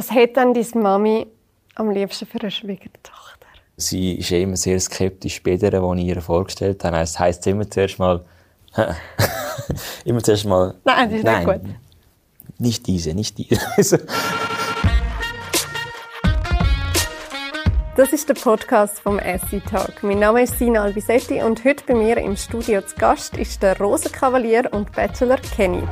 Was hat denn deine Mami am liebsten für eine Schwiegertochter? Sie ist immer sehr skeptisch bei der, die ich ihr vorgestellt habe. Das heisst immer zuerst mal, immer zuerst mal, nein, das ist nein, nicht gut. Nicht diese, nicht diese. Das ist der Podcast vom Essie Talk. Mein Name ist Sina Albisetti und heute bei mir im Studio zu Gast ist der Rosenkavalier und Bachelor Kenny.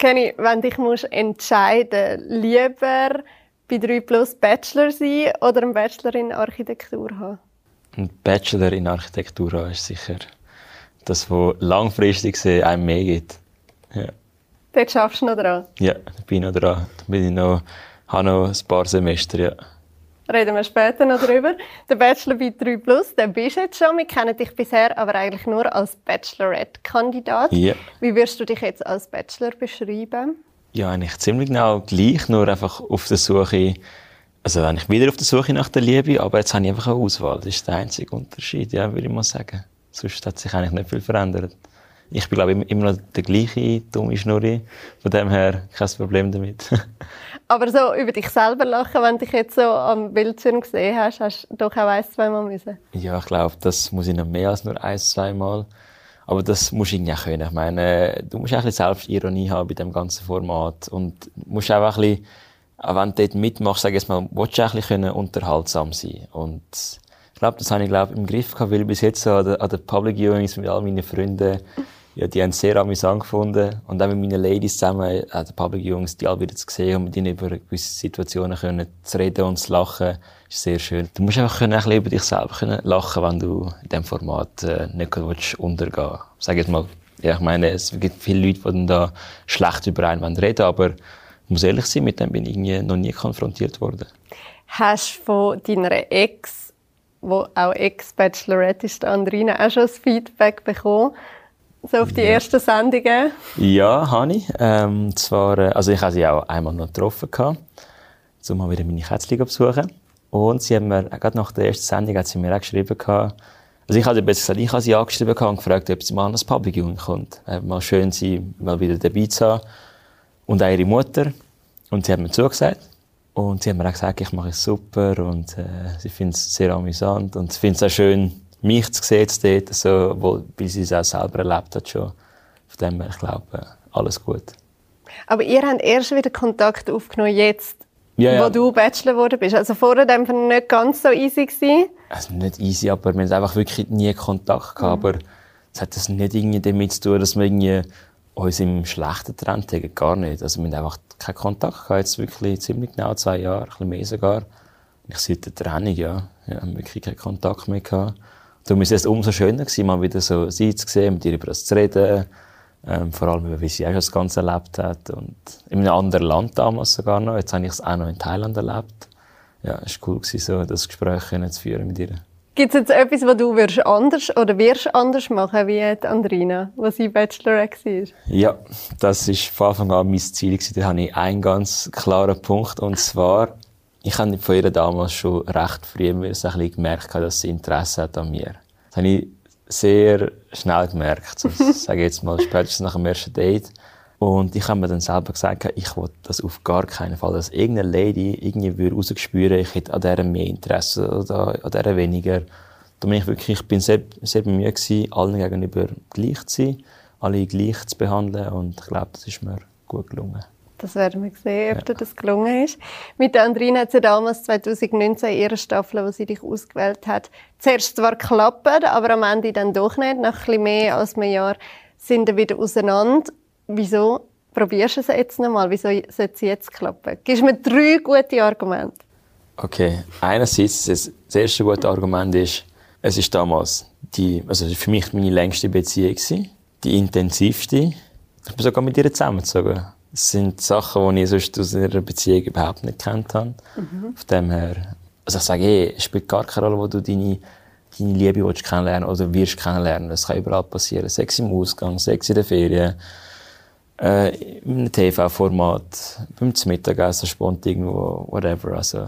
Kenny, wenn dich musst entscheiden, lieber bei 3 Plus Bachelor sein oder einen Bachelor in Architektur haben? Ein Bachelor in Architektur haben ist sicher das, was langfristig gesehen einem mehr gibt. Ja. Dort schaffst du noch dran? Ja, da bin ich noch dran. Da bin ich noch, habe noch ein paar Semester, ja. Reden wir später noch drüber. Der Bachelor bei 3 Plus, den bist du jetzt schon. Wir kennen dich bisher aber eigentlich nur als Bachelorette-Kandidat. Ja. Wie würdest du dich jetzt als Bachelor beschreiben? Ja, eigentlich ziemlich genau gleich, nur einfach auf der Suche, also eigentlich wieder auf der Suche nach der Liebe, aber jetzt habe ich einfach eine Auswahl. Das ist der einzige Unterschied, ja, würde ich mal sagen. Sonst hat sich eigentlich nicht viel verändert. Ich bin, glaube ich, immer noch der gleiche dumme Schnurri. Von dem her kein Problem damit. Aber so über dich selber lachen, wenn du dich jetzt so am Bildschirm gesehen hast, hast du doch auch ein, zweimal müssen. Ja, ich glaube, das muss ich noch mehr als nur ein, zweimal. Aber das musst du irgendwie auch können. Ich meine, du musst auch ein bisschen Selbstironie haben bei dem ganzen Format. Und musst auch ein bisschen, auch wenn du dort mitmachst, sag ich mal, willst du auch ein bisschen unterhaltsam sein. Und ich glaube, das habe ich, glaube im Griff gehabt, weil bis jetzt so an den, an den Public Viewings mit all meinen Freunden ja, die haben es sehr amüsant gefunden. Und auch mit meinen Ladies zusammen, auch die Public Jungs, die alle wieder zu sehen und mit ihnen über gewisse Situationen können zu reden und zu lachen, ist sehr schön. Du musst einfach können, ein bisschen über dich selber können lachen, wenn du in diesem Format äh, nicht willst untergehen Sag jetzt mal, ja, ich meine, es gibt viele Leute, die dann da schlecht über einen reden aber ich muss ehrlich sein, mit dem bin ich noch nie konfrontiert worden. Hast du von deiner Ex, wo auch Ex-Bachelorette ist, Andrina, auch schon das Feedback bekommen? So auf die ja. ersten Sendungen? Ja, habe ich. Ähm, zwar, äh, also ich habe sie auch einmal noch getroffen, um mal wieder meine Kätzchen zu besuchen. Und sie haben mir, gerade nach der ersten Sendung, hat sie mir auch geschrieben, also ich habe besser gesagt, ich habe sie angeschrieben und gefragt, ob sie mal an das Public Viewing kommt. Äh, mal schön, sie mal wieder dabei zu haben. Und auch ihre Mutter. Und sie hat mir zugesagt. Und sie hat mir auch gesagt, ich mache es super und äh, sie findet es sehr amüsant und sie findet es auch schön, mich zu sehen dort, so, wo, weil sie es auch selber erlebt hat schon. Von dem her, ich glaube, alles gut. Aber ihr habt erst wieder Kontakt aufgenommen jetzt, ja, ja. wo du Bachelor geworden bist. Also vorher war nicht ganz so easy gewesen. Also nicht easy, aber wir haben einfach wirklich nie Kontakt gehabt. Mhm. Aber es hat das nicht irgendwie damit zu tun, dass wir irgendwie uns im schlechten Trend haben. Gar nicht. Also wir haben einfach keinen Kontakt gehabt. Jetzt wirklich ziemlich genau zwei Jahre, ein bisschen mehr sogar. Ich seit der Trennung, ja, ja haben wirklich keinen Kontakt mehr gehabt. Darum ist es umso schöner gewesen, mal wieder so sie zu sehen, mit ihr über das zu reden. Ähm, vor allem, wie sie auch das Ganze erlebt hat. Und in einem anderen Land damals sogar noch. Jetzt habe ich es auch noch in Thailand erlebt. Ja, es war cool, gewesen, so das Gespräch zu führen mit ihr. Gibt es jetzt etwas, was du würdest anders oder wirst anders machen wie die Andrina, was sie Bachelorette war? Ja, das war von Anfang an mein Ziel. Da habe ich einen ganz klaren Punkt. Und zwar, ich habe von ihr damals schon recht früh ein bisschen gemerkt, dass sie Interesse hat an mir. Das habe ich sehr schnell gemerkt. So, sage jetzt mal spätestens nach dem ersten Date. Und ich habe mir dann selber gesagt, ich wollte das auf gar keinen Fall, dass irgendeine Lady irgendwie würde rausspüren, ich hätte an der mehr Interesse oder an der weniger. Da bin ich wirklich, ich bin sehr, sehr bemüht gewesen, allen gegenüber gleich zu sein, alle gleich zu behandeln und ich glaube, das ist mir gut gelungen. Das werden wir sehen, ob ja. das gelungen ist. Mit der Andrine hat sie damals 2019 ihre Staffel, wo sie dich ausgewählt hat, zuerst zwar geklappt, aber am Ende dann doch nicht. Nach ein mehr als einem Jahr sind wir wieder auseinander. Wieso probierst du es jetzt nochmal? Wieso sollte es jetzt klappen? Gibst mir drei gute Argumente. Okay. Einerseits, das erste gute Argument ist, es ist damals die, also für mich meine längste Beziehung die intensivste. Ich bin sogar mit ihr zusammengezogen. Das sind Sachen, die ich sonst aus einer Beziehung überhaupt nicht kennt habe. Mhm. Von dem her, also ich sage eh, es spielt gar keine Rolle, wo du deine, deine Liebe willst kennenlernen oder wirst kennenlernen. Das kann überall passieren. Sex im Ausgang, Sex in der Ferien, äh, in einem TV-Format, beim Mittagessen, spontan irgendwo, whatever. Also,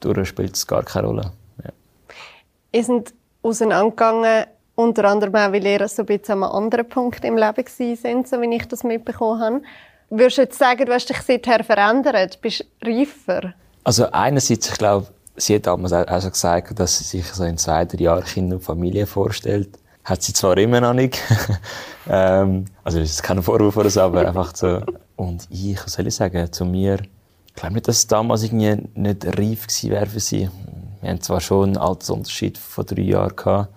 dort spielt es gar keine Rolle. Ja. Ihr seid auseinandergegangen, unter anderem auch, weil ihr so ein bisschen an einem anderen Punkt im Leben sind, so wie ich das mitbekommen habe. Würdest du jetzt sagen, du hast dich seither verändert? Bist du reifer? Also einerseits, ich glaube, sie hat damals auch schon gesagt, dass sie sich so in zwei, drei Jahren Kinder und Familie vorstellt. Hat sie zwar immer noch nicht. ähm, also das ist kein Vorwurf oder so, aber einfach so. Und ich, was soll ich sagen, zu mir, ich glaube nicht, dass es damals irgendwie nicht reif gewesen wäre für sie. Wir haben zwar schon einen Altersunterschied von drei Jahren gehabt,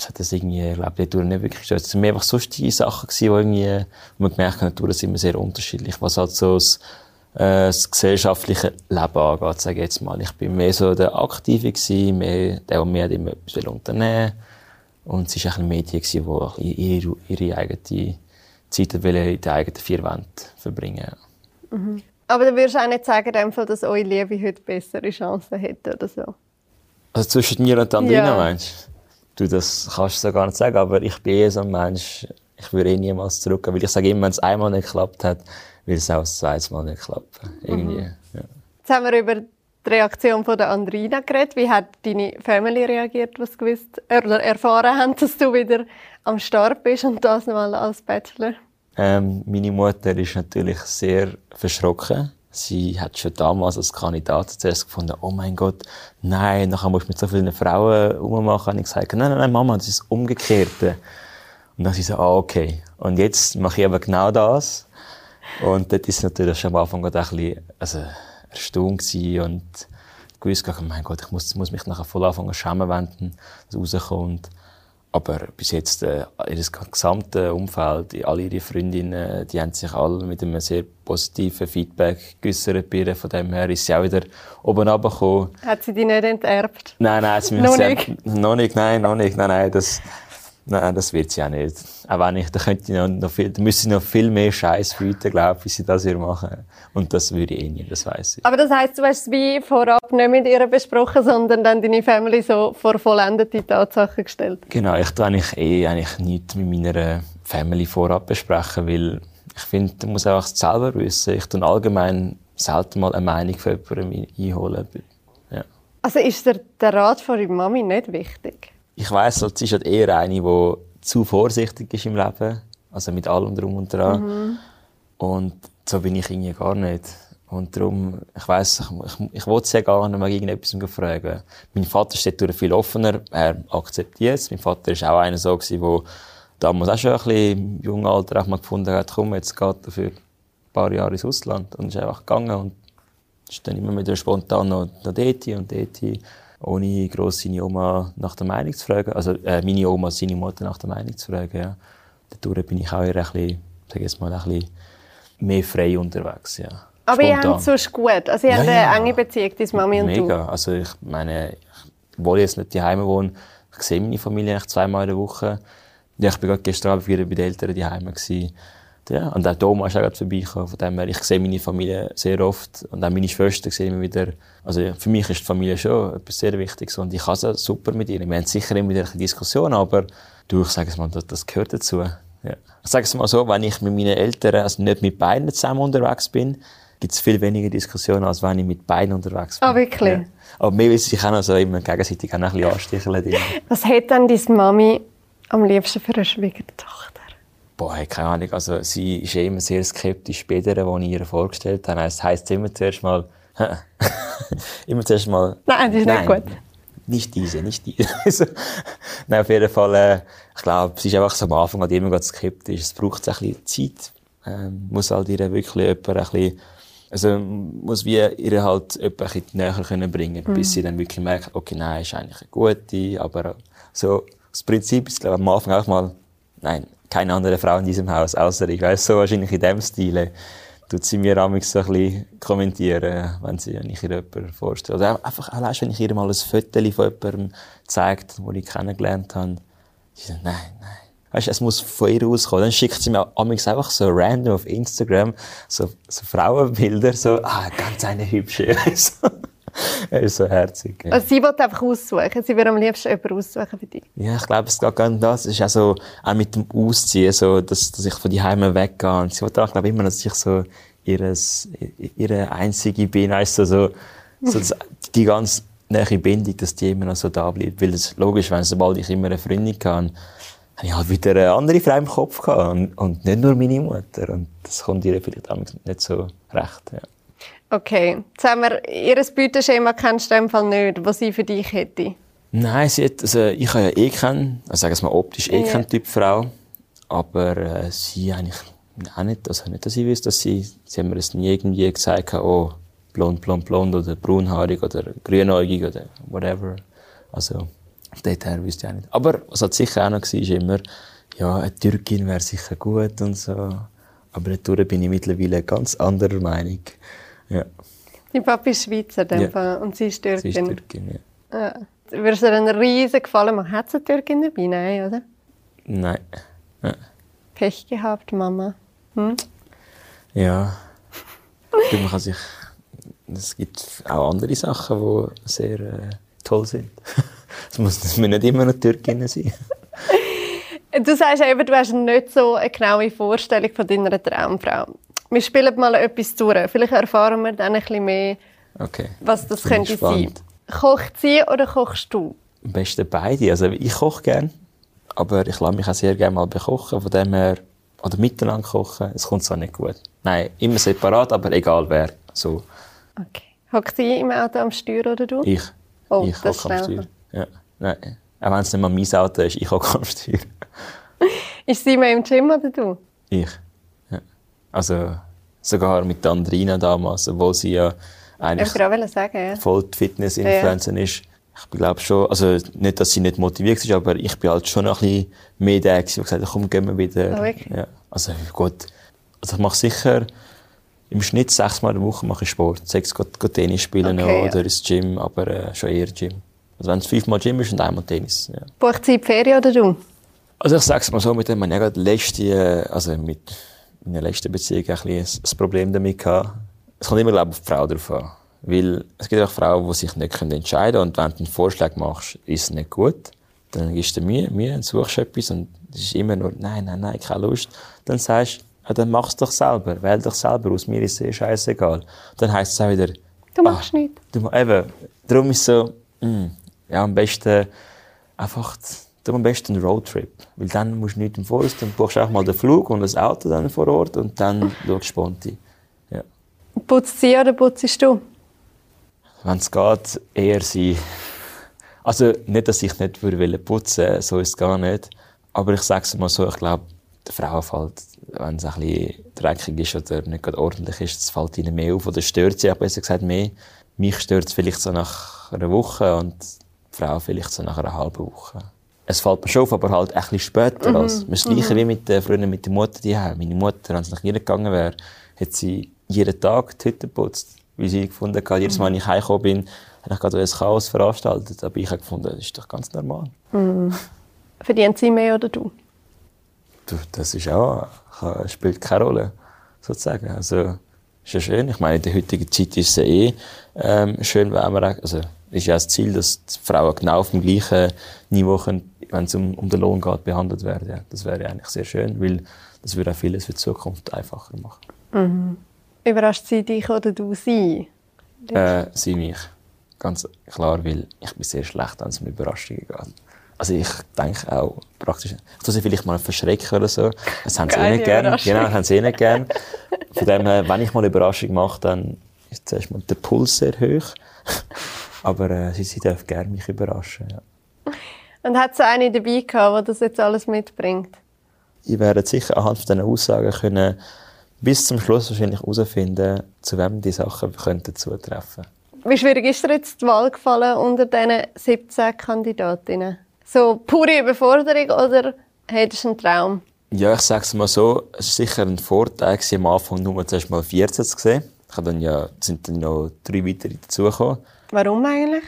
es hat das irgendwie, ich glaube, die nicht wirklich gestört. Es waren einfach sonst die Sachen gewesen, die irgendwie, wo man gemerkt hat, die sind immer sehr unterschiedlich. Was halt so das, äh, das gesellschaftliche Leben angeht, sage ich jetzt mal. Ich bin mehr so der Aktive gewesen, mehr der, der mehr immer etwas unternehmen Und es war ein Medien die ihre, ihre eigene Zeit in den eigenen vier Wänden verbringen. Mhm. Aber du würdest auch nicht sagen, dass eure Liebe heute bessere Chancen hätte oder so? Also zwischen mir und Andrina, ja. meinst du? Das kannst du so gar nicht sagen, aber ich bin eh so ein Mensch, ich würde eh niemals zurückgehen, weil ich sage immer, wenn es einmal nicht geklappt hat, will es auch das zweite Mal nicht klappen. Irgendwie, mhm. ja. Jetzt haben wir über die Reaktion von der Andrina geredet. Wie hat deine Family reagiert, was gewusst oder erfahren haben, dass du wieder am Start bist und das mal als Bachelor? Ähm, meine Mutter ist natürlich sehr verschrocken. Sie hat schon damals als Kandidat zuerst gefunden, oh mein Gott, nein, nachher musst du mit so vielen Frauen rummachen. Und ich gesagt, nein, nein, nein, Mama, das ist das Umgekehrte. Und dann sie so, ah, okay. Und jetzt mache ich aber genau das. Und dort ist natürlich schon am Anfang ein bisschen, also, erstaunt gewesen und gewusst, oh mein Gott, ich muss, muss mich nachher voll anfangen schämen, wenn das rauskommt. Aber bis jetzt, äh, ihr gesamtes Umfeld, alle ihre Freundinnen, die haben sich alle mit einem sehr positiven Feedback geäussert bei ihr. Von dem her ist sie auch wieder oben runtergekommen. Hat sie die nicht enterbt? Nein, nein, sie noch nicht? Noch nicht, nein, noch nicht. Nein, nein, das, Nein, das wird sie auch nicht. Auch wenn ich, da könnte ich noch, noch viel, da müsste ich noch viel mehr Scheiß bieten, glaube ich, wie sie das hier machen. Und das würde ich eh nicht, das weiss ich. Aber das heisst, du hast es wie vorab nicht mit ihr besprochen, sondern dann deine Family so vor vollendete Tatsachen gestellt? Genau, ich tue eigentlich eh eigentlich nichts mit meiner Family vorab besprechen, weil ich finde, du musst einfach selber wissen. Ich tue allgemein selten mal eine Meinung von jemandem einholen. Ja. Also ist der, der Rat von deiner Mami nicht wichtig? Ich weiss, sie ist halt eher eine, die zu vorsichtig ist im Leben. Also mit allem drum und dran. Mhm. Und so bin ich irgendwie gar nicht. Und darum, ich weiss, ich, ich, ich wollte sie ja gar nicht mal irgendetwas fragen. Mein Vater steht durch viel offener. Er akzeptiert es. Mein Vater war auch einer so, der damals auch schon ein bisschen im jungen Alter auch mal gefunden hat, komm, jetzt geht er für ein paar Jahre ins Ausland. Und ist einfach gegangen und ist dann immer wieder spontan noch, noch dort und dort ohne gross seine Oma nach der Meinung zu fragen. Also, äh, meine Oma, seine Mutter nach der Meinung zu fragen, ja. Dadurch bin ich auch eher ein bisschen, sag ich mal, ein bisschen mehr frei unterwegs, ja. Aber Spontan. ihr habt es sonst gut. Also, ihr ja, habt eine ja. enge Beziehung, deine Mami und Mega. du. Mega. Also, ich meine, obwohl ich jetzt nicht daheim wohne, ich sehe meine Familie eigentlich zweimal in der Woche. Ja, ich bin gerade gestern Abend wieder bei den Eltern daheim gewesen. Ja, und auch Thomas ist auch vorbeigekommen. Von dem her, ich sehe meine Familie sehr oft. Und auch meine Schwester sehe immer wieder. Also, für mich ist die Familie schon etwas sehr Wichtiges. Und ich habe es super mit ihnen. Wir haben sicher immer wieder Diskussionen, aber du, ich sage es mal, das, gehört dazu. Ja. Ich sage es mal so, wenn ich mit meinen Eltern, also nicht mit beiden zusammen unterwegs bin, gibt es viel weniger Diskussionen, als wenn ich mit beiden unterwegs bin. Ah, oh, wirklich? Ja. Aber mir will sich auch noch so immer gegenseitig auch ein bisschen ansticheln. Was hat denn deine Mami am liebsten für eine Schwiegertochter? Boah, keine Ahnung. Also, sie ist immer sehr skeptisch bei der, die ich ihr vorgestellt habe. Das heisst immer zuerst mal, immer zuerst mal. Nein, das ist nein, nicht gut. Nicht diese, nicht diese. also, nein, auf jeden Fall, äh, ich glaube, sie ist einfach so am Anfang halt immer skeptisch. Es braucht ein bisschen Zeit. Ähm, muss halt ihr wirklich jemand ein bisschen, also, muss wie ihr halt jemand ein bisschen näher können bringen, mhm. bis sie dann wirklich merkt, okay, nein, ist eigentlich eine gute, aber so, das Prinzip ist, glaube ich, am Anfang auch mal, nein, keine andere Frau in diesem Haus, außer ich. Weißt so wahrscheinlich in dem Stil tut sie mir amigs so ein bisschen kommentieren, wenn sie wenn ich ihr jemanden vorstelle. Oder einfach allein, wenn ich ihr mal ein Foto von jemandem zeigt, den ich kennengelernt habe. Sie sagt, nein, nein. Weißt, es muss von ihr auskommen. Dann schickt sie mir amigs einfach so random auf Instagram so, so Frauenbilder, so, ah, ganz eine hübsche. er ist so herzig. Ja. Also sie will einfach aussuchen. Sie würde am liebsten jemanden aussuchen für dich. Ja, ich glaube, es geht gar nicht das. Es ist auch so, auch mit dem Ausziehen, so, dass, dass ich von die Heime weggehe. Und sie will auch, glaube immer, dass ich so ihres, ihre einzige bin, weißt du, so, so, so die ganz nähe Bindung, dass die immer noch so da bleibt. Weil es logisch, wenn sobald ich immer eine Freundin kann, habe ich halt wieder eine andere Frau im Kopf gehabt und, und nicht nur meine Mutter. Und das kommt ihr vielleicht auch nicht so recht. Ja. Okay, jetzt haben wir, ihr Beuteschema kennst du in dem Fall nicht, was sie für dich hätte? Nein, sie hat, also ich habe ja eh keinen, also sagen wir mal optisch eh ja. keinen Typ Frau, aber äh, sie eigentlich auch nicht, also nicht, dass ich wüsste, dass sie, sie haben mir das nie irgendwie gesagt, oh, blond, blond, blond oder braunhaarig oder grünäugig oder whatever. Also, dort her wüsste ich auch nicht. Aber was halt sicher auch noch war, ist immer, ja, eine Türkin wäre sicher gut und so. Aber dadurch bin ich mittlerweile ganz anderer Meinung. Ja. Dein Papa ist Schweizer ja. und sie ist Türkin. Sie ist Türkin, ja. ja. Würde es dir einen riesen Gefallen machen? Hat es eine Türkin dabei? Nein, oder? Nein. Ja. Pech gehabt, Mama. Hm? Ja. man kann sich... Es gibt auch andere Sachen, die sehr äh, toll sind. Es muss, das müssen nicht immer noch Türkinnen sein. Du sagst eben, du hast nicht so eine genaue Vorstellung von deiner Traumfrau. Wir spielen mal etwas durch. Vielleicht erfahren wir dann ein bisschen mehr, okay. was das könnte sein. Kocht sie oder kochst du? Am besten beide. Also ich koche gerne, aber ich lasse mich auch sehr gerne mal bekochen. Von dem her, oder miteinander kochen, es kommt zwar nicht gut. Nein, immer separat, aber egal wer. So. Okay. Hockt sie im Auto am Steuer oder du? Ich. Oh, ich hocke am Steuer. Ja. Nein. Auch wenn es nicht mal mein Auto ist, ich hocke am Steuer. ist sie mehr im Gym oder du? Ich. Also sogar mit Andrina damals, obwohl sie ja eigentlich sagen, ja. voll Fitness-Influencer ja. ist. Ich glaube schon, also nicht, dass sie nicht motiviert ist, aber ich bin halt schon ein bisschen mehr der, der gesagt hat, komm, gehen wir wieder. Oh, okay. ja. Also gut, also ich mache sicher im Schnitt sechsmal in der Woche mache ich Sport. Sechs geht, Tennis spielen okay, oder ja. ins Gym, aber äh, schon eher Gym. Also wenn es fünfmal Gym ist und einmal Tennis. Ja. Bucht sie Ferien oder du? Also ich sage es mal so, mit dem man ja letzte, äh, also mit meiner letzten Beziehung ein bisschen ein Problem damit gehabt. Es kommt immer, glaube ich, auf die Frau drauf an. Weil es gibt auch Frauen, die sich nicht entscheiden können. Und wenn du einen Vorschlag machst, ist es nicht gut. Dann gibst du Mühe, Mühe und suchst etwas. Und es ist immer nur, nein, nein, nein, keine Lust. Dann sagst du, dann mach's doch selber. Wähl doch selber aus. Mir ist es eh scheißegal. Dann heisst es auch wieder, du machst ah, nichts. Du, eben, darum ist es so, mh, mm, ja, am besten einfach, du am besten einen Roadtrip. Weil dann musst du nicht im Voraus, dann buchst du auch mal den Flug und das Auto dann vor Ort und dann schaust du spontan. Ja. Putzt sie oder putzt du? Wenn es geht, eher sie. Also, nicht, dass ich nicht würde putzen würde, so ist es gar nicht. Aber ich sage es mal so, ich glaube, der Frau fällt, wenn es ein bisschen dreckig ist oder nicht gerade ordentlich ist, das fällt ihnen mehr auf oder stört sie auch besser gesagt mehr. Mich stört es vielleicht so nach einer Woche und die Frau vielleicht so nach einer halben Woche. Es fällt mir schon auf, aber halt ein bisschen später. Mhm. Als, das Gleiche mhm. wie mit, äh, früher mit der Mutter die Meine Mutter, wenn es nach ihr gegangen wäre, hat sie jeden Tag die Hütte geputzt wie sie gefunden hat. Jedes Mal, wenn ich heimgekommen bin, habe ich gerade ein Chaos veranstaltet. Aber ich habe gefunden, das ist doch ganz normal. Mhm. Verdienen sie mehr oder du? du das ist auch, spielt keine Rolle, sozusagen. Also, ist ja schön. Ich meine, in der heutigen Zeit ist es ja eh ähm, schön, wenn man, also, ist ja das Ziel, dass die Frauen genau auf dem gleichen Niveau, können, wenn es um, um den Lohn geht, behandelt werden. Ja, das wäre eigentlich sehr schön, weil das würde auch vieles für die Zukunft einfacher machen. Mhm. Überrascht sie dich oder du sie? Äh, sie mich. Ganz klar, weil ich bin sehr schlecht, wenn es um Überraschungen geht. Also ich denke auch praktisch, ich tue sie vielleicht mal verschrecken oder so. Das haben sie eh nicht gern. Genau, das haben sie eh nicht gern. Von dem her, wenn ich mal eine Überraschung mache, dann ist zuerst mal der Puls sehr hoch. Aber äh, sie, sie darf gerne mich überraschen, ja. Und hat es eine dabei gehabt, die das jetzt alles mitbringt? Ich werde sicher anhand von diesen Aussagen können bis zum Schluss wahrscheinlich herausfinden, zu wem die Sachen könnten zutreffen. Wie schwierig ist dir jetzt die Wahl gefallen unter diesen 17 Kandidatinnen? So pure Überforderung oder hättest du einen Traum? Ja, ich sage es mal so, es war sicher ein Vorteil, am Anfang nur zuerst mal 14 zu sehen. Ich habe dann ja, sind dann noch drei weitere dazugekommen. Warum eigentlich?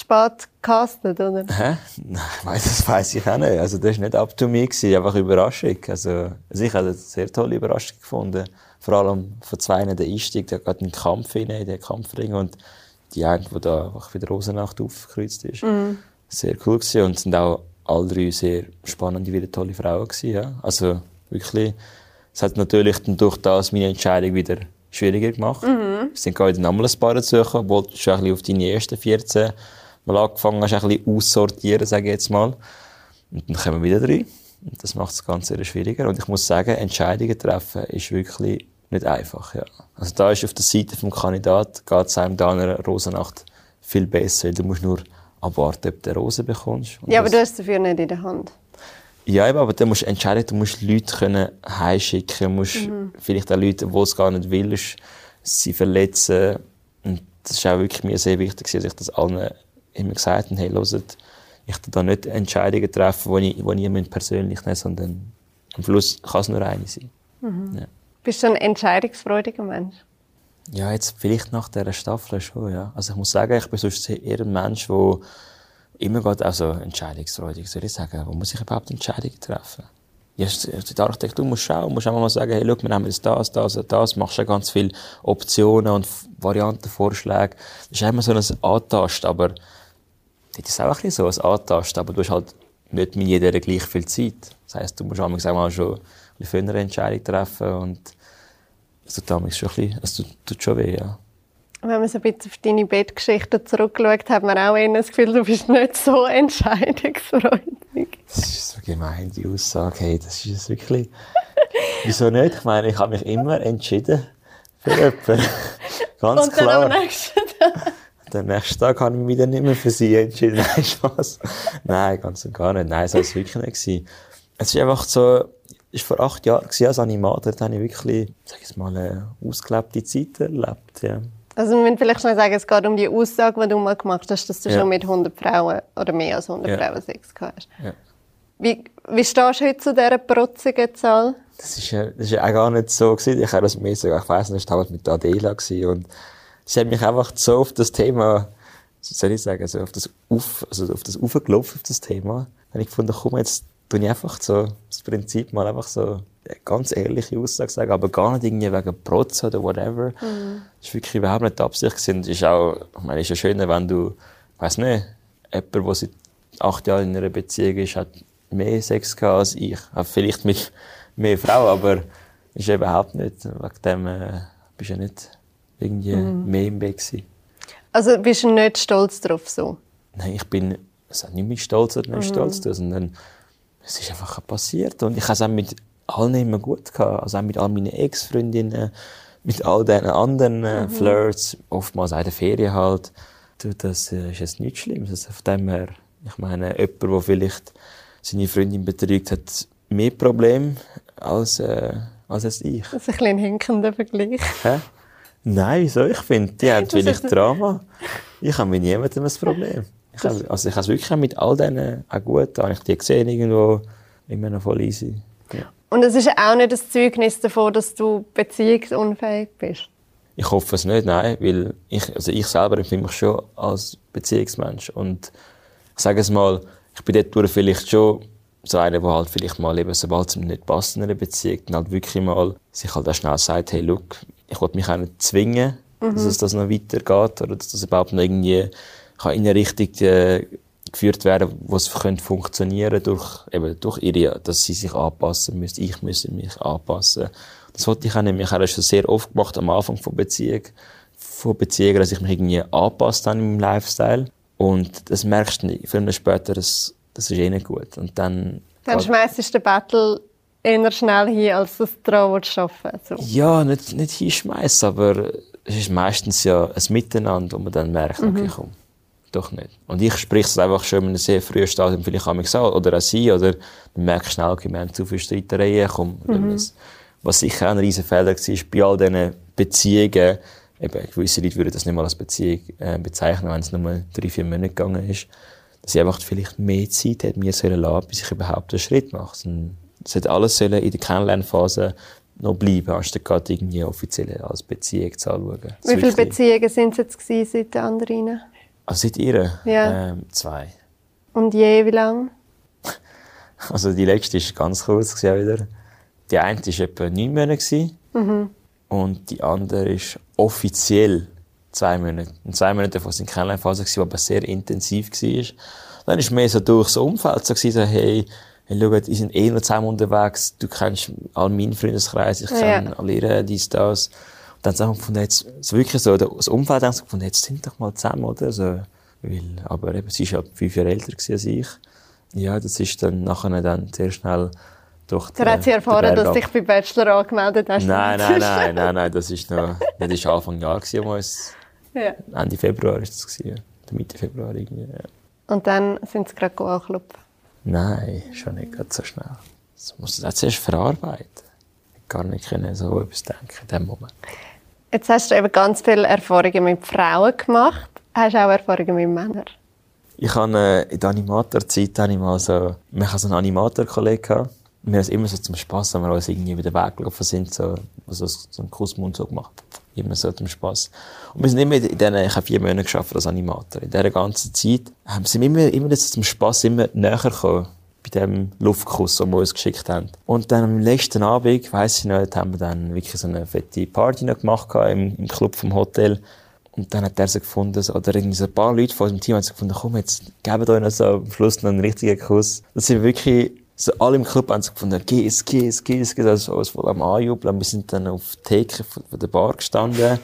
Spät gecastet, oder? Hä? Nein, das weiß ich auch nicht. Also, das war nicht up to me, gewesen, einfach Überraschung. Also, also ich habe eine sehr tolle Überraschung gefunden. Vor allem von zwei der Einstieg, der geht in den Kampf hinein, in den Kampfring und die eine, die da einfach wieder Rosenacht aufgekreuzt ist. Mhm. Sehr cool gewesen und sind auch alle drei sehr spannende, wieder tolle Frauen gewesen, ja. Also, wirklich, es hat natürlich dann durch das meine Entscheidung wieder schwieriger gemacht. Mhm. Wir sind gerade nochmal ein paar dazugekommen, obwohl du schon ein bisschen auf deine ersten 14 mal angefangen hast, ein bisschen aussortieren, sage ich jetzt mal. Und dann kommen wieder drei. Das macht das Ganze sehr schwieriger. Und ich muss sagen, Entscheidungen treffen ist wirklich nicht einfach, ja. Also da ist auf der Seite vom Kandidat, geht es einem da einer Rosennacht viel besser. Du musst nur abwarten, ob du eine Rose bekommst. Und ja, aber du hast dafür nicht in der Hand. Ja, aber dann musst du entscheiden, du musst Leute können heimschicken, musst mhm. vielleicht auch Leute, die es gar nicht willst, sie verletzen. Und das ist auch wirklich mir sehr wichtig, dass ich das allen immer gesagt habe, hey, hört, ich da nicht Entscheidungen treffen, die ich, die ich persönlich nehme, sondern am Schluss kann es nur eine sein. Mhm. Ja. Bist du ein entscheidungsfreudiger Mensch? Ja, jetzt vielleicht nach dieser Staffel schon, ja. Also ich muss sagen, ich bin sonst eher ein Mensch, der immer geht, also entscheidungsfreudig, soll ich sagen. Wo muss ich überhaupt Entscheidungen treffen? Ja, die Architektur musst schauen, musst einfach mal sagen, hey, schau, wir nehmen jetzt das, das und das, machst ja ganz viele Optionen und Variantenvorschläge. Das ist immer so ein Antasten, aber das ist auch ein bisschen so, ein Antasten, aber du hast halt nicht mit jeder gleich viel Zeit. Das heisst, du musst einmal schon ein bisschen früher eine Entscheidung treffen und es tut schon ein bisschen, es tut, tut schon weh, ja. Wenn man so ein bisschen auf deine Bettgeschichte zurückschaut, hat man auch eher das Gefühl, du bist nicht so entscheidungsfreudig. Das ist so gemein, die Aussage. Hey, das ist wirklich... Wieso nicht? Ich meine, ich habe mich immer entschieden für jemanden. Ganz Und klar. dann am nächsten? Den nächsten Tag habe ich mich dann nicht mehr für sie entschieden. Nein, Spaß. Nein, ganz und gar nicht. Nein, so war es wirklich nicht. Gewesen. Es ist einfach so, war vor acht Jahren als Animator, da habe ich wirklich, sag ich mal, eine ausgelebte Zeit erlebt, ja. Also wir müssen vielleicht schnell sagen, es geht um die Aussage, die du mal gemacht hast, dass du ja. schon mit 100 Frauen oder mehr als 100 ja. Frauen Sex gehabt hast. Ja. Wie, wie stehst du heute zu dieser protzigen Zahl? Das ist ja, das ist ja auch gar nicht so gewesen. Ich habe das mehr so, ich weiss nicht, das war mit Adela gewesen und sie hat mich einfach so auf das Thema, so soll ich sagen, so auf das auf, also auf das aufgelaufen, auf das Thema. Dann habe ich gefunden, komm, jetzt tue ich einfach so das Prinzip mal einfach so ganz ehrliche Aussage sagen, aber gar nicht irgendwie wegen Protz oder whatever. Mhm. Das ist wirklich überhaupt nicht die Absicht gewesen. ist auch, ich meine, ist ja schön, wenn du, weiß nicht, jemand, der seit acht Jahren in einer Beziehung ist, hat mehr Sex gehabt als ich. Hat vielleicht mit mehr Frauen, aber ist überhaupt nicht, wegen dem, äh, bist du ja nicht irgendwie mhm. mehr im Bett gewesen. Also bist du nicht stolz darauf so? Nein, ich bin, also nicht mit Stolz oder nicht mhm. stolz, sondern es ist einfach passiert und ich habe es auch mit allen immer gut gehabt. Also auch mit all meinen Ex-Freundinnen, mit all diesen anderen äh, mhm. Flirts, oftmals auch in der Ferien halt. Du, das äh, ist jetzt nichts Schlimmes. Also von dem her, ich meine, jemand, der vielleicht seine Freundin betrügt, hat mehr Probleme als, äh, als jetzt ich. Das ist ein bisschen ein hinkender Vergleich. Hä? Nein, wieso? Ich finde, die haben vielleicht Drama. Ich habe mit niemandem ein Problem. Ich habe, also ich habe es wirklich mit all denen auch gut, habe ich die gesehen irgendwo, immer noch voll easy. Ja. Und es ist auch nicht das Zeugnis davon, dass du beziehungsunfähig bist. Ich hoffe es nicht, nein, weil ich, also ich selber empfinde mich schon als Beziehungsmensch. Und ich sage es mal, ich bin dort vielleicht schon so einer, der halt vielleicht mal eben, sobald es mir nicht passt in einer Beziehung, dann halt wirklich mal sich halt auch schnell sagt, hey, look, ich will mich auch nicht zwingen, mhm. dass es das noch weitergeht oder dass das überhaupt noch irgendwie kann in eine Richtung äh, geführt werden, wo es könnte funktionieren durch, eben durch ihre, dass sie sich anpassen müssen. Ich müsse mich anpassen. Das wollte ich auch nicht. Ich habe das schon sehr oft gemacht am Anfang von Beziehung, von Beziehungen, dass ich mich irgendwie anpasst habe in meinem Lifestyle. Und das merkst du früher oder später, das, das ist eh nicht gut. Und dann... Dann schmeißt du den Battle eher schnell hin, als du es daran arbeiten so. Ja, nicht, nicht hinschmeißen, aber es ist meistens ja ein Miteinander, wo man dann merkt, okay, mhm. komm, doch nicht. Und ich spreche es einfach schon in einem sehr frühen Stadium vielleicht mich an, oder an sie, oder man merkt schnell, okay, wir haben zu viele Streitereien, komm, mhm. was sicher auch ein riesen Fehler war, bei all diesen Beziehungen, eben, gewisse Leute würden das nicht mal als Beziehung äh, bezeichnen, wenn es nur drei, vier Monate gegangen ist, dass ich einfach vielleicht mehr Zeit hätte mir sollen lassen, bis ich überhaupt einen Schritt mache. Es hätte alles sollen in der Kennenlernphase noch bleiben, anstatt gerade irgendwie offiziell als Beziehung zu anschauen. Wie viele Beziehungen sind es jetzt gewesen seit der anderen? Also seit ihr? Ja. Ähm, zwei. Und je, wie lang? Also die letzte war ganz kurz wieder. Die eine war etwa neun Monate. Mhm. Und die andere ist offiziell zwei Monate. Und zwei Monate davon waren Kennenlernphase, die aber sehr intensiv war. Dann war mehr so durchs Umfeld so, so hey, hey, schau, die sind eh noch zusammen unterwegs, du kennst all meinen Freundeskreis, ich kenne ja. alle ihre, dies, das dann haben wir gefunden, jetzt, so wirklich so, das Umfeld haben gefunden, jetzt sind doch mal zusammen, oder? So, weil, aber eben, sie war ja fünf Jahre älter als ich. Ja, das ist dann nachher dann sehr schnell durch Da hat sie erfahren, dass dich bei Bachelor angemeldet hast. Nein, nein, nein, nein, nein, das ist noch, das war Anfang Jahr gewesen, als Ja. Ende Februar ist das gewesen, Mitte Februar irgendwie, ja. Und dann sind sie gerade anklopfen. Nein, schon nicht ganz so schnell. Das muss ich auch zuerst verarbeiten. Ich gar nicht können so etwas denken in dem Moment. Jetzt hast du eben ganz viele Erfahrungen mit Frauen gemacht. Hast du auch Erfahrungen mit Männern? Ich habe äh, in der Animatorzeit habe ich mal so, hatten so einen Animatorkollegen gehabt. Wir haben es immer so zum Spass, wenn wir uns irgendwie über den Weg gelaufen sind, so, also so einen Kussmund so gemacht. Immer so zum Spass. Und wir sind immer in diesen, ich habe vier Monate geschafft als Animator. In dieser ganzen Zeit sind wir immer, immer zum Spass immer näher gekommen. Bei dem Luftkuss, den wir uns geschickt haben. Und dann am letzten Abend, weiss ich nicht, haben wir dann wirklich so eine fette Party noch gemacht im, im Club vom Hotel. Und dann hat er so gefunden, oder irgendwie so ein paar Leute von unserem Team haben so gefunden, komm, jetzt geben euch noch so am Schluss noch einen richtigen Kuss. Das sind wirklich, so alle im Club haben so gefunden, Kiss, Kiss, Kiss, Kiss, also alles voll am Anjubeln. Wir sind dann auf der Theke von der Bar gestanden,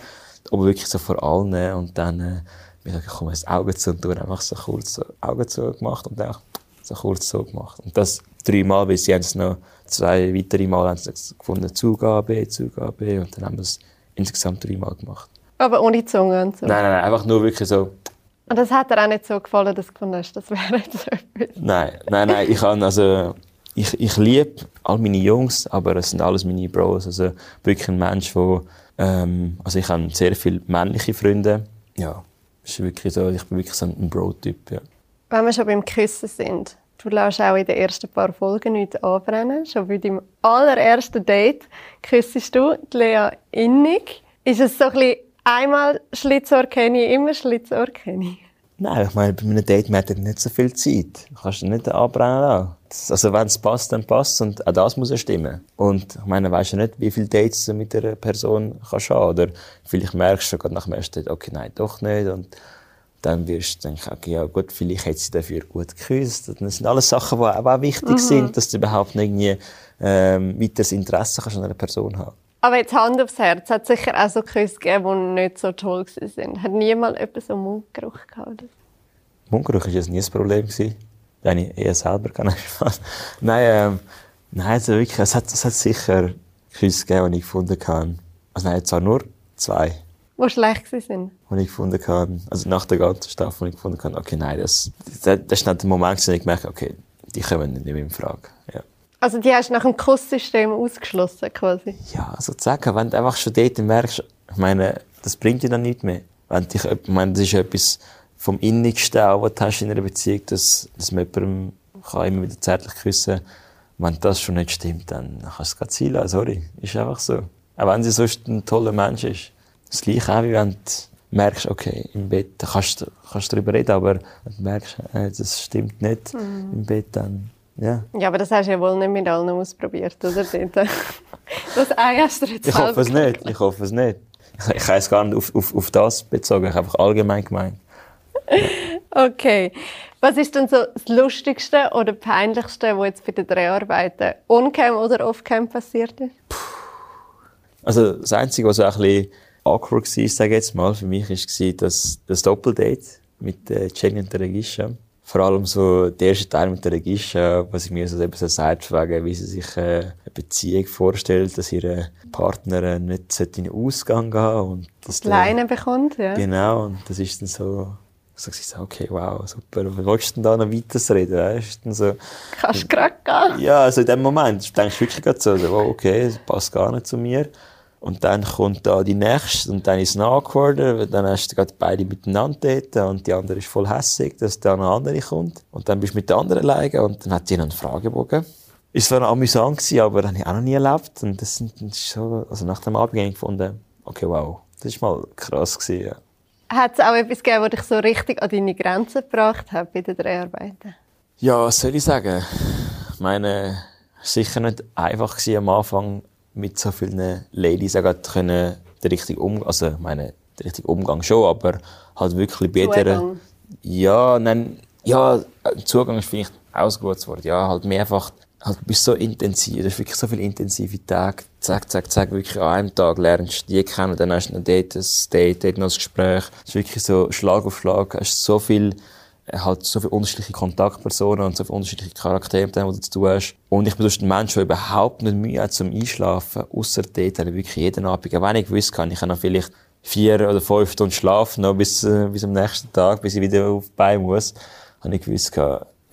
aber wirklich so vor allen. Und dann, äh, wir sagen, komm, jetzt Augen zu und tun einfach so kurz so Augen zu gemacht und dann so kurz so gemacht. Und das dreimal, bis sie haben es noch zwei weitere Mal haben sie gefunden, Zugabe, Zugabe, und dann haben wir es insgesamt dreimal gemacht. Aber ohne Zunge und so. Nein, nein, nein, einfach nur wirklich so, Und das hat dir auch nicht so gefallen, dass du gefunden hast, das wäre jetzt so etwas. nein, nein, nein, ich kann, also, ich, ich liebe all meine Jungs, aber es sind alles meine Bros, also wirklich ein Mensch, wo, ähm, also ich habe sehr viele männliche Freunde, ja, ist wirklich so, ich bin wirklich so ein Bro-Typ, ja. Wenn wir schon beim Küssen sind, du lässt auch in den ersten paar Folgen nichts anbrennen. Schon bei deinem allerersten Date küssest du die Lea innig. Ist es so ein bisschen einmal Schlitzohr kenne ich, immer Schlitzohr kenne ich? Nein, ich meine, bei einem Date man hat nicht so viel Zeit. Du kannst nicht anbrennen lassen. Das- Also, wenn es passt, dann passt und auch das muss ja stimmen. Und ich meine, weisst ja nicht, wie viele Dates du mit einer Person kannst haben. Oder vielleicht merkst du gerade nach dem ersten Date, okay, nein, doch nicht. Und dann wirst du denken, okay, ja gut, vielleicht hat sie dafür gut geküsst. Das sind alles Sachen, die auch wichtig sind, dass du überhaupt nicht irgendwie, ähm, weiteres Interesse kannst an einer Person haben. Aber jetzt Hand aufs Herz, hat sicher auch so Küsse gegeben, die nicht so toll waren. Hat niemand etwas so Mundgeruch gehabt? Mundgeruch war jetzt nie ein Problem. gewesen. Den ich eher selber kann. nein, ähm, nein, also wirklich, es hat, es hat sicher Küsse gegeben, die ich gefunden habe. Also nein, zwar nur zwei, Die schlecht waren. die ich gefunden habe. Also nach der ganzen Staffel, die ich gefunden habe, okay, nein, das, das, das ist nicht der Moment, wo ich gemerkt habe, okay, die kommen nicht mehr in Frage. Ja. Also die hast du nach dem Kusssystem ausgeschlossen quasi. Ja, sozusagen, wenn du einfach schon dort merkst, ich meine, das bringt dir dann nicht mehr. Wenn dich, ich meine, das ist etwas vom Innigsten, auch, was du hast in einer Beziehung, dass, dass man jemandem kann immer wieder zärtlich küssen Wenn das schon nicht stimmt, dann kannst du es gerade lassen, sorry. Ist einfach so. Auch wenn sie sonst ein toller Mensch ist. Das Gleiche auch, wie wenn du merkst, okay, im Bett da kannst du kannst darüber reden, aber wenn du merkst, äh, das stimmt nicht im Bett, dann, ja. Ja, aber das hast du ja wohl nicht mit allen ausprobiert, oder? Dort. Das Ei hast du jetzt Ich hoffe es nicht. Ich hoffe es nicht. Ich, ich habe es gar nicht auf, auf, auf das bezogen. Ich habe einfach allgemein gemeint. Okay. Was ist denn so das Lustigste oder Peinlichste, was jetzt bei den Dreharbeiten on-cam oder off-cam passiert ist? Also das Einzige, was so ein bisschen awkward war, sage ich jetzt mal, für mich, war das, das Doppeldate mit äh, Jenny und der Regisha. Vor allem so der erste Teil mit der Regisha, was ich mir so, eben so sagt, wegen, wie sie sich äh, eine Beziehung vorstellt, dass ihre Partner äh, nicht in den Ausgang gehen und dass der- Leine bekommt, ja. Genau, und das ist dann so, so, ich so okay, wow, super, was willst du denn da noch weiter reden? Weißt? Dann so, Kannst du gerade gehen. ja, also in dem Moment denkst du wirklich gerade so, so, oh, okay, das passt gar nicht zu mir. Und dann kommt da die nächste und dann ist es weil dann hast du gerade beide miteinander dort und die andere ist voll hässig, dass da eine andere kommt. Und dann bist du mit der anderen alleine und dann hat die noch einen Fragebogen. Ist zwar noch amüsant gewesen, aber das habe ich auch noch nie erlebt. Und das sind so, also nach dem Abend gefunden, okay, wow, das ist mal krass gewesen, ja. Hat es auch etwas gegeben, was dich so richtig an deine Grenzen gebracht hat bei den Dreharbeiten? Ja, was soll ich sagen? Ich meine, es war sicher nicht einfach gewesen, am Anfang mit so vielen Ladies auch können den richtigen Umgang, also ich meine, den richtigen Umgang schon, aber halt wirklich bei jeder, ja, nein, ja, Zugang ist vielleicht gutes Wort, ja, halt mehrfach, halt, du bist so intensiv, das ist wirklich so viel Intensivität, zack, zack, zack, wirklich an einem Tag lernst du die kennen, dann hast du noch dort ein Date, dort noch ein Gespräch, es ist wirklich so Schlag auf Schlag, hast so viel halt so viele unterschiedliche Kontaktpersonen und so viele unterschiedliche Charaktere, mit denen du zu tun hast. Und ich bin sonst ein Mensch, der überhaupt nicht Mühe hat zum Einschlafen, außer dort habe ich wirklich jeden Abend, wenn ich gewusst kann, ich kann noch vielleicht vier oder fünf Stunden schlafen, noch bis, äh, bis am nächsten Tag, bis ich wieder auf die Beine muss, habe ich gewusst,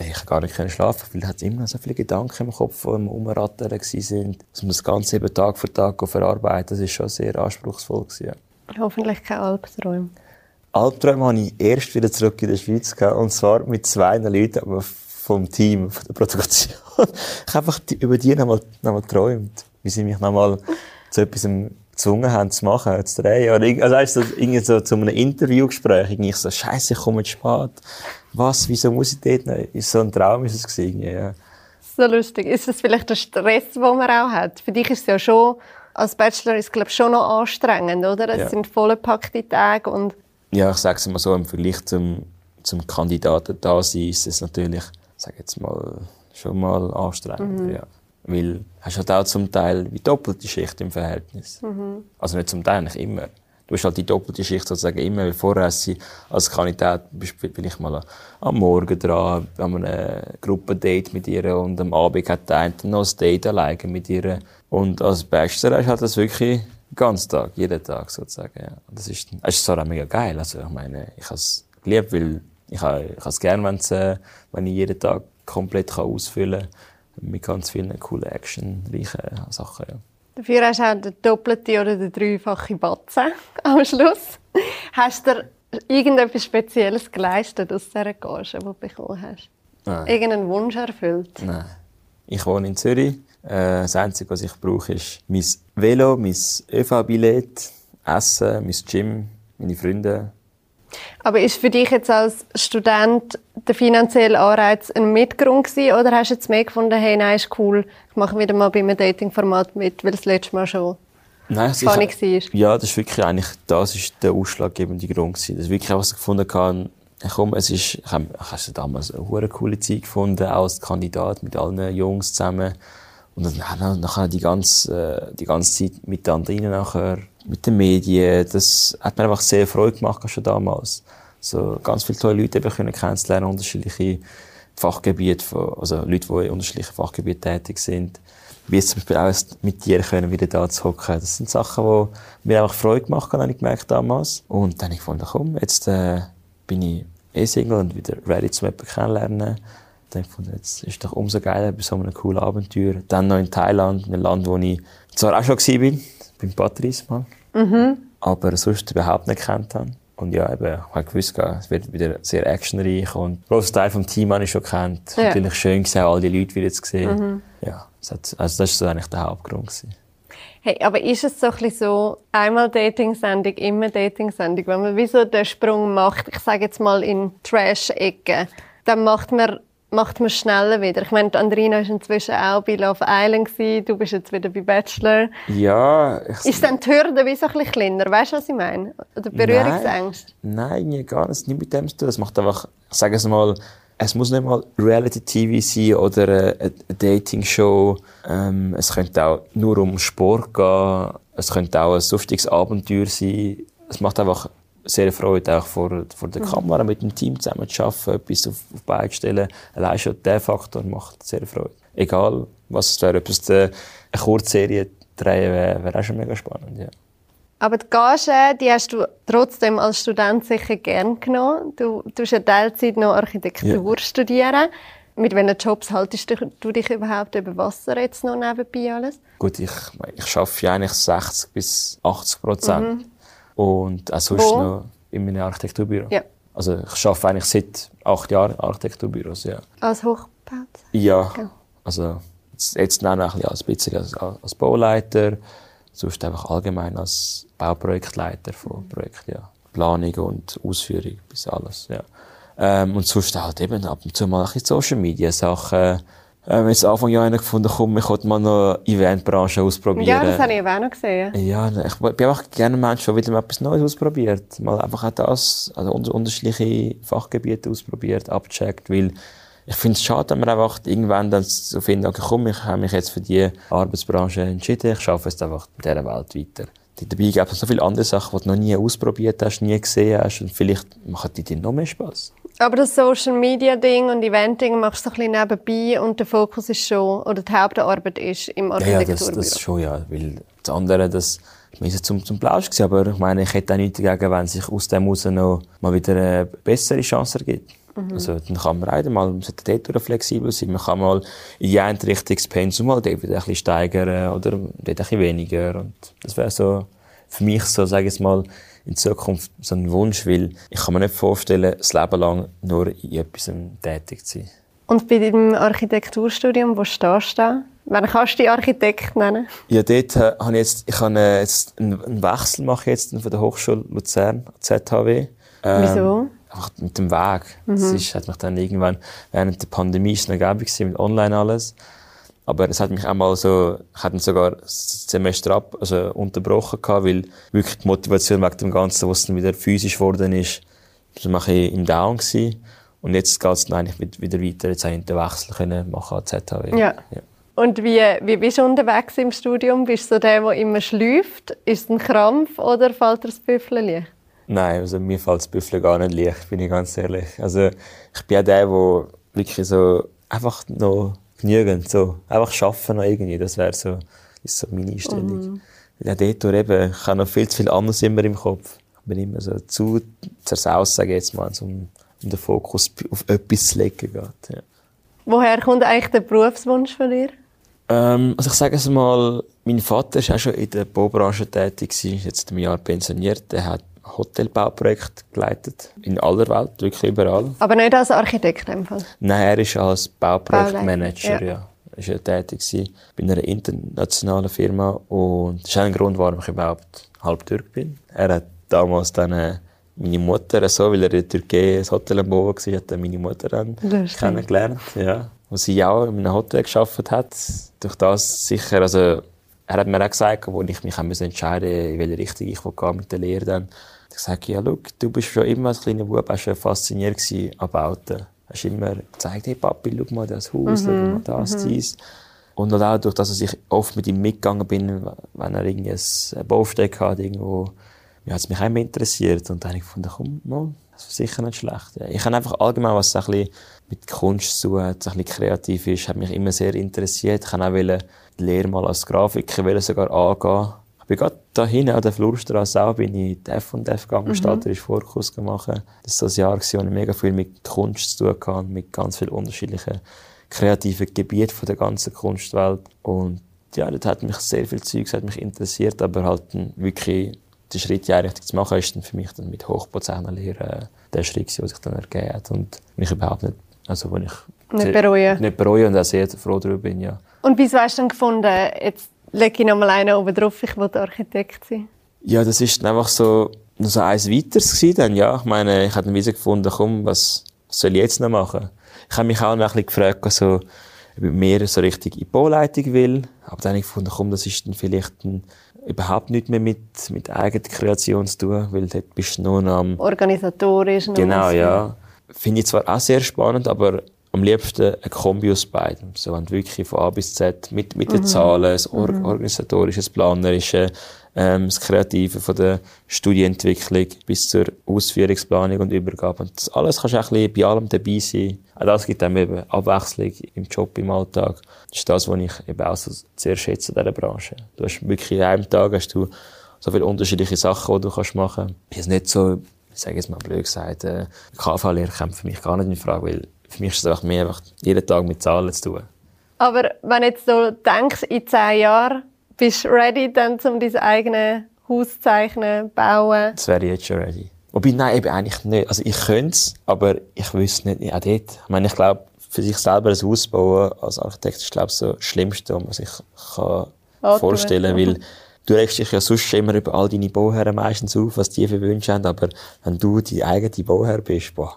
ich kann gar nicht schlafen, weil es immer so viele Gedanken im Kopf, die im Umrattern waren. Dass man das Ganze eben Tag für Tag verarbeitet, das war schon sehr anspruchsvoll. Gewesen. Hoffentlich kein Albtraum. Albträume habe ich erst wieder zurück in der Schweiz gehabt, und zwar mit zwei Leuten vom Team, von der Produktion. ich habe einfach über die nochmal, nochmal geträumt, wie sie mich nochmal zu etwas gezwungen haben zu machen, zu drehen. Oder, also weißt du, irgendwie so zu einem Interviewgespräch, irgendwie so, Scheiße, ich komme jetzt spät. Was, wieso muss ich dort noch? Ist so ein Traum ist es gewesen, ja. So lustig. Ist das vielleicht der Stress, den man auch hat? Für dich ist es ja schon, als Bachelor ist es, glaube ich, schon noch anstrengend, oder? Es ja. sind vollgepackte Tage und... Ja, ich sage es mal so, im Vergleich zum, zum Kandidaten da sein, ist es natürlich, sage jetzt mal, schon mal anstrengend, mhm. ja. Weil hast halt auch zum Teil wie doppelte Schicht im Verhältnis. Mhm. Also nicht zum Teil, nicht immer. Du hast halt die doppelte Schicht sozusagen immer, weil vorher du als Kandidat du vielleicht mal am Morgen dran, an einem Gruppendate mit ihr und am Abend hat der eine noch ein Date alleine mit ihr. Und als Bachelor hast du halt das wirklich den ganzen Tag, jeden Tag sozusagen. Ja. Das ist, das ist zwar auch mega geil. Also ich meine, ich habe es geliebt, weil ich ich habe es gerne, äh, wenn ich jeden Tag komplett kann ausfüllen kann mit ganz vielen coolen, actionreichen Sachen. Ja. Dafür hast du auch den doppelten oder den dreifachen Batzen am Schluss. Hast du irgendetwas Spezielles geleistet aus dieser Gage, die du bekommen hast? Nein. Irgendeinen Wunsch erfüllt? Nein. Ich wohne in Zürich. Äh, das Einzige, was ich brauche, ist mein Velo, mein ÖV-Billett, Essen, mein Gym, meine Freunde, aber ist für dich jetzt als Student der finanzielle Anreiz ein Mitgrund gewesen, oder hast du jetzt mehr gefunden, hey, nein, ist cool, ich mache wieder mal bei einem Dating-Format mit, weil das letzte Mal schon Nein, es war. Ja, das ist wirklich eigentlich, das ist der ausschlaggebende Grund gewesen. Das ist wirklich auch, was ich gefunden habe, komm, es ist, ich habe, ich habe damals eine hure coole Zeit gefunden, auch als Kandidat mit allen Jungs zusammen. Und dann, nachher die ganze, äh, die ganze Zeit mit den anderen nachher, mit den Medien, das hat mir einfach sehr Freude gemacht, schon damals. So, ganz viele tolle Leute eben können kennenzulernen, unterschiedliche Fachgebiete, von, also Leute, die in unterschiedlichen Fachgebieten tätig sind. Wie jetzt zum Beispiel auch mit dir können wieder da zu hocken. Das sind Sachen, die mir einfach Freude gemacht haben, habe ich gemerkt damals. Und dann habe ich gefunden, komm, jetzt, äh, bin ich eh Single und wieder ready zum jemanden kennenlernen. Dann habe ich jetzt ist doch umso geiler bei so einem coolen Abenteuer. Dann noch in Thailand, in einem Land, wo ich zwar auch schon war, beim Patrice mal. Mhm. Aber sonst überhaupt nicht kennt habe. Und ja, eben, ich habe gewusst, es wird wieder sehr actionreich und ein grosser Teil vom Team habe ich schon kennt. Ja. Natürlich schön gesehen, all die Leute wieder zu sehen. Mhm. Ja, also das war so eigentlich der Hauptgrund. Gewesen. Hey, aber ist es so ein bisschen so, einmal Dating-Sendung, immer Dating-Sendung, wenn man wie so den Sprung macht, ich sage jetzt mal in Trash-Ecke, dann macht man macht man schneller wieder. Ich meine, Andrina ist inzwischen auch bei Love Island gewesen. Du bist jetzt wieder bei Bachelor. Ja. Ich ist dann die Hürde wie so ein bisschen kleiner? Weißt du, was ich meine? Oder Berührungsängste? Nein, nein, gar nicht. Nicht mit dem zu tun. Es macht einfach, ich sage es mal, es muss nicht mal Reality-TV sein oder eine, eine Dating-Show. Ähm, es könnte auch nur um Sport gehen. Es könnte auch ein lustiges Abenteuer sein. Es macht einfach sehr Freude, auch vor, vor der mhm. Kamera mit dem Team zusammen zu arbeiten, etwas auf, auf Beine stellen. Allein schon der Faktor macht sehr Freude. Egal, was es wäre, ob es eine Kurzserie drehen wäre, wäre auch schon mega spannend, ja. Aber die Gage, die hast du trotzdem als Student sicher gern genommen. Du, hast ja Teilzeit noch Architektur ja. studieren. Mit welchen Jobs haltest du, dich überhaupt über Wasser jetzt noch nebenbei alles? Gut, ich, ich arbeite eigentlich 60 bis 80 Prozent. Mhm. Und auch sonst Wo? noch in meinem Architekturbüro. Ja. Also ich arbeite eigentlich seit acht Jahren Architekturbüros, ja. Als Hochbau? Ja. Okay. Also jetzt, jetzt noch ein bisschen als, als Bauleiter, sonst einfach allgemein als Bauprojektleiter von Projekten, ja. Planung und Ausführung bis alles, ja. Ähm, und sonst halt eben ab und zu mal ein bisschen Social Media Sachen, ähm, jetzt Anfang Jahr einer gefunden, komm, ich wollte mal noch Eventbranche ausprobieren. Ja, das habe ich auch noch gesehen. Ja, ich bin einfach gerne ein Mensch, der wieder mal etwas Neues ausprobiert. Mal einfach auch das, also unterschiedliche Fachgebiete ausprobiert, abcheckt, weil ich finde es schade, wenn man einfach irgendwann dann so findet, okay, komm, ich habe mich jetzt für die Arbeitsbranche entschieden, ich arbeite jetzt einfach in dieser Welt weiter. Dabei gibt es so viele andere Sachen, die du noch nie ausprobiert hast, nie gesehen hast und vielleicht machen die dir noch mehr Spass. Aber das Social Media Ding und Eventing machst du ein bisschen nebenbei und der Fokus ist schon, oder die Hauptarbeit ist im Architekturbüro. Ja, das, das schon, ja. Weil das andere, das ist zum, zum Plausch gewesen, aber ich meine, ich hätte auch nichts dagegen, wenn sich aus dem heraus noch mal wieder eine bessere Chance ergibt. Mhm. Also, dann kann man auch mal, man sollte dort flexibel sein. Man kann mal in die eine Richtung das Pensum mal dort wieder ein bisschen steigern oder dort ein bisschen weniger. Und das wäre so, für mich so, sage ich mal, in Zukunft so ein Wunsch, weil ich kann mir nicht vorstellen, das Leben lang nur in etwas tätig zu sein. Und bei deinem Architekturstudium, wo stehst du da? Wann kannst du die Architekt nennen? Ja, dort äh, habe ich jetzt, ich habe äh, jetzt einen, einen Wechsel mache jetzt von der Hochschule Luzern, ZHW. Ähm, Wieso? Einfach mit dem Weg. Mhm. Das ist, hat mich dann irgendwann, während der Pandemie ist es noch mit online alles. Aber es hat mich auch mal so, ich hatte sogar das Semester ab, also unterbrochen gehabt, weil wirklich die Motivation wegen dem Ganzen, was dann wieder physisch geworden ist, so mache ich im Down gewesen. Und jetzt geht es dann eigentlich wieder weiter. Jetzt habe ich den Wechsel können machen an ZHW. Ja. ja. Und wie, wie bist du unterwegs im Studium? Bist du der, der immer schläft? Ist es ein Krampf oder fällt dir das Büffel leicht? Nein, also mir fällt das Büffel gar nicht leicht, bin ich ganz ehrlich. Also ich bin auch der, der wirklich so einfach noch genügend. So, einfach schaffen noch irgendwie, das wäre so, ist so meine Einstellung. Mhm. Ja, dort eben, ich habe noch viel zu viel anderes immer im Kopf. Ich bin immer so zu zersaust, sage ich jetzt mal, um, um den Fokus auf etwas zu legen geht. Ja. Woher kommt eigentlich der Berufswunsch von dir? Ähm, also ich sage es mal, mein Vater war auch schon in der Baubranche tätig, ist jetzt im Jahr pensioniert. Der hat Hotelbauprojekt geleitet. In aller Welt, wirklich überall. Aber nicht als Architekt in dem Fall? Nein, er ist als Bauprojektmanager, ja. ja. Ist er tätig gewesen, bei einer internationalen Firma. Und das ist auch ein Grund, warum ich überhaupt halb Türk bin. Er hat damals dann äh, meine Mutter, so, weil er in der Türkei ein Hotel am Boden war, hat er meine Mutter dann kennengelernt. Ja. Wo sie auch in einem Hotel geschafft hat. Durch das sicher, also, er hat mir auch gesagt, wo ich mich entscheiden musste, in welche Richtung ich mit der Lehre dann. Ich sage, ja, schau, du bist schon immer als kleiner Bub auch schon fasziniert an Bauten. Hast immer gezeigt, hey Papi, schau mal das Haus, mhm. schau mal das, mhm. dies. Und auch durch das, dass ich oft mit ihm mitgegangen bin, wenn er irgendwie ein Baustück hat, irgendwo, ja, hat es mich auch immer interessiert. Und dann habe ich gefunden, komm, mal, das ist sicher nicht schlecht. Ja. Ich habe einfach allgemein, was ein bisschen mit Kunst zu tun hat, ein bisschen kreativ ist, hat mich immer sehr interessiert. Ich habe auch die Lehre mal als Grafiker sogar angehen ich bin gerade da hinten an der Flurstrasse auch, bin ich in die F&F gegangen, mhm. Vorkurs gemacht. Das war ein Jahr, wo ich mega viel mit Kunst zu tun hatte, mit ganz vielen unterschiedlichen kreativen Gebieten von der ganzen Kunstwelt. Und ja, das hat mich sehr viel Zeug, hat mich interessiert, aber halt wirklich den Schritt in Richtung zu machen, ist dann für mich dann mit Hochprozentlerlehre der Schritt, der sich dann ergeben hat und mich überhaupt nicht, also wo ich nicht bereue. Nicht bereue und auch sehr froh darüber bin, ja. Und wieso hast du dann gefunden, jetzt lege ich noch mal einen oben drauf, ich will Architekt sein? Ja, das ist dann einfach so, noch so eins weiteres gewesen dann, ja. Ich meine, ich habe dann wieder gefunden, komm, was soll ich jetzt noch machen? Ich habe mich auch noch ein bisschen gefragt, so, ob ich mehr so richtig in die Bauleitung will. Aber dann habe ich gefunden, komm, das ist dann vielleicht ein, überhaupt nicht mehr mit, mit eigener Kreation zu tun, weil dort bist du nur noch am... Organisatorisch. Genau, ja. Finde ich zwar auch sehr spannend, aber am liebsten ein Kombi aus beidem. So, wenn wirklich von A bis Z mit, mit den mhm. Zahlen, das Or mhm. organisatorische, das planerische, ähm, das Kreative von der Studienentwicklung bis zur Ausführungsplanung und Übergabe. Und das alles kannst du auch ein bisschen bei allem dabei sein. Auch das gibt einem eben Abwechslung im Job, im Alltag. Das ist das, was ich eben auch so sehr schätze in dieser Branche. Du hast wirklich in einem Tag hast du so viele unterschiedliche Sachen, die du kannst machen kannst. Es ist nicht so, ich sage jetzt mal blöd gesagt, äh, kommt für mich gar nicht in Frage, weil für mich ist es einfach mehr einfach jeden Tag mit Zahlen zu tun. Aber wenn du jetzt so denkst, in zehn Jahren, bist du ready, dann, um dein eigenes Haus zu zeichnen, bauen? Das wäre jetzt schon ready. Wobei, nein, eben eigentlich nicht. Also ich könnte es, aber ich wüsste nicht, ja, dort. Ich meine, ich glaube, für sich selber ein Haus bauen als Architekt ist, glaube ich, so das Schlimmste, was man sich kann vorstellen kann. Weil du regst dich ja sonst immer über all deine Bauherren meistens auf, was die für Wünsche haben, aber wenn du die eigene Bauherr bist, boah,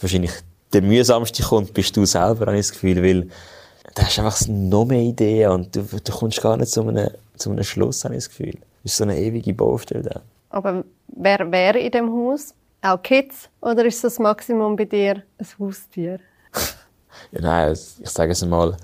wahrscheinlich der mühsamste kommt, bist du selber, habe ich das Gefühl, weil da hast du einfach noch mehr Ideen und du, du kommst gar nicht zu einem, zu einem Schluss, habe ich das Gefühl. Das ist so eine ewige Baustelle. Aber wer wäre in dem Haus? Auch Kids? Oder ist das Maximum bei dir ein Haustier? ja, nein, ich sage es mal,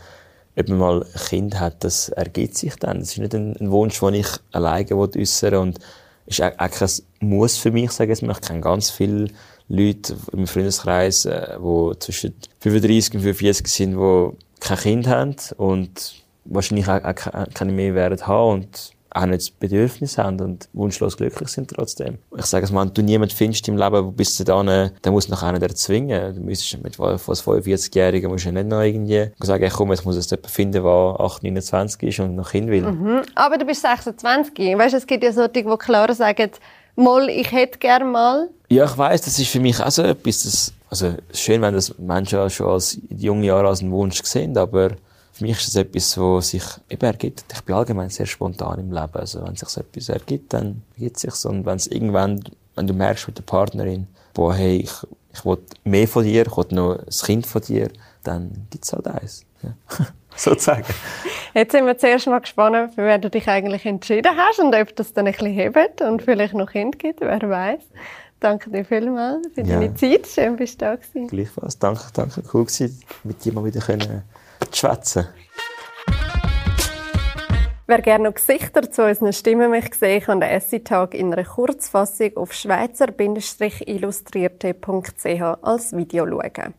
ob man mal ein Kind hat, das ergibt sich dann. Das ist nicht ein, ein Wunsch, den ich alleine äußere und ist auch, auch kein Muss für mich, sage ich mal. Ich kenne ganz viele Leute im Freundeskreis, äh, die zwischen 35 und 45 sind, die kein Kind haben und wahrscheinlich auch, auch keine mehr werden haben und auch nicht das Bedürfnis haben und wunschlos glücklich sind trotzdem. Ich sage es mal, du niemand findest im Leben, wo bis zu dann, dann musst du noch einen erzwingen. Du müsstest mit als 45-Jährigen musst du nicht noch irgendwie sagen, komm, jetzt muss es jemand finden, der 8, 29 ist und noch hin will. Mhm. Aber du bist 26. Weißt du, es gibt ja solche, die klar sagen, mal, ich hätte gerne mal. Ja, ich weiss, das ist für mich auch so etwas, das, also, schön, wenn das Menschen schon als junge Jahre als einen Wunsch sehen, aber für mich ist das etwas, was sich eben ergibt. Ich bin allgemein sehr spontan im Leben. Also, wenn sich so etwas ergibt, dann ergibt es sich. Und wenn es irgendwann, wenn du merkst mit der Partnerin, boah, hey, ich, ich will mehr von dir, ich will noch ein Kind von dir, dann gibt es halt eins. Ja. Sozusagen. Jetzt sind wir zuerst mal gespannt, für wen du dich eigentlich entschieden hast und ob das dann ein bisschen hebt und vielleicht noch Kind gibt, wer weiß. Danke dir vielmals für ja. deine Zeit. Schön, bist du da gewesen. Gleichfalls. Danke, danke. Cool gewesen, mit dir mal wieder können schwätzen. Wer gerne noch Gesichter zu unseren Stimmen möchte sehen, kann den Essay-Tag in einer Kurzfassung auf schweizer-illustrierte.ch als Video schauen.